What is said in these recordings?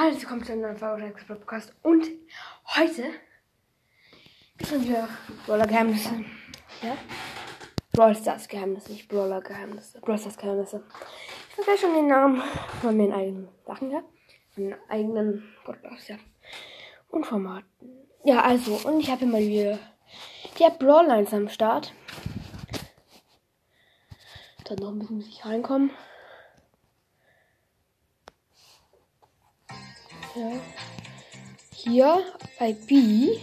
Hallo, willkommen zu einem neuen Folge Podcast. Und heute es wieder Brawler Geheimnisse. Ja? Brawl Stars Geheimnisse, nicht Brawler Geheimnisse. Brawl Stars Geheimnisse. Ich vergesse schon den Namen von meinen eigenen Sachen, ja? Von den eigenen Podcasts, ja. Und Formaten. Ja, also, und ich habe immer wieder der Brawl Lines am Start. Dann noch ein bisschen muss ich reinkommen. Ja. Hier bei B.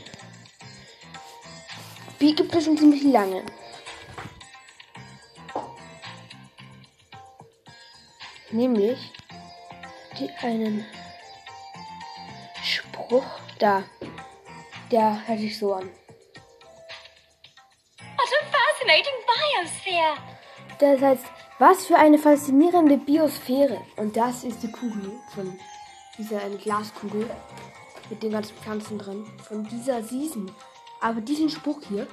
B gibt es schon ziemlich lange. Nämlich die einen Spruch da. Der hört sich so an. What a fascinating biosphere! Das heißt, was für eine faszinierende Biosphäre. Und das ist die Kugel von dieser eine Glaskugel mit den ganzen Pflanzen drin. Von dieser Season. Aber diesen Spruch hier,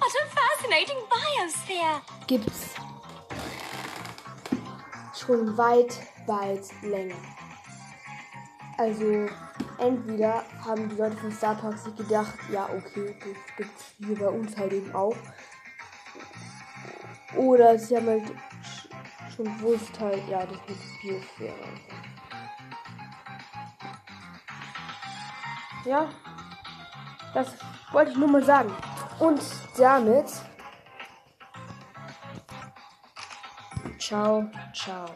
What a fascinating biosphere! gibt's schon weit, weit länger. Also entweder haben die Leute von Star Park sich gedacht, ja okay, das gibt's hier bei uns halt eben auch. Oder sie haben halt schon gewusst halt, ja, das mit Biosphäre. Ja, das wollte ich nur mal sagen. Und damit Ciao, ciao.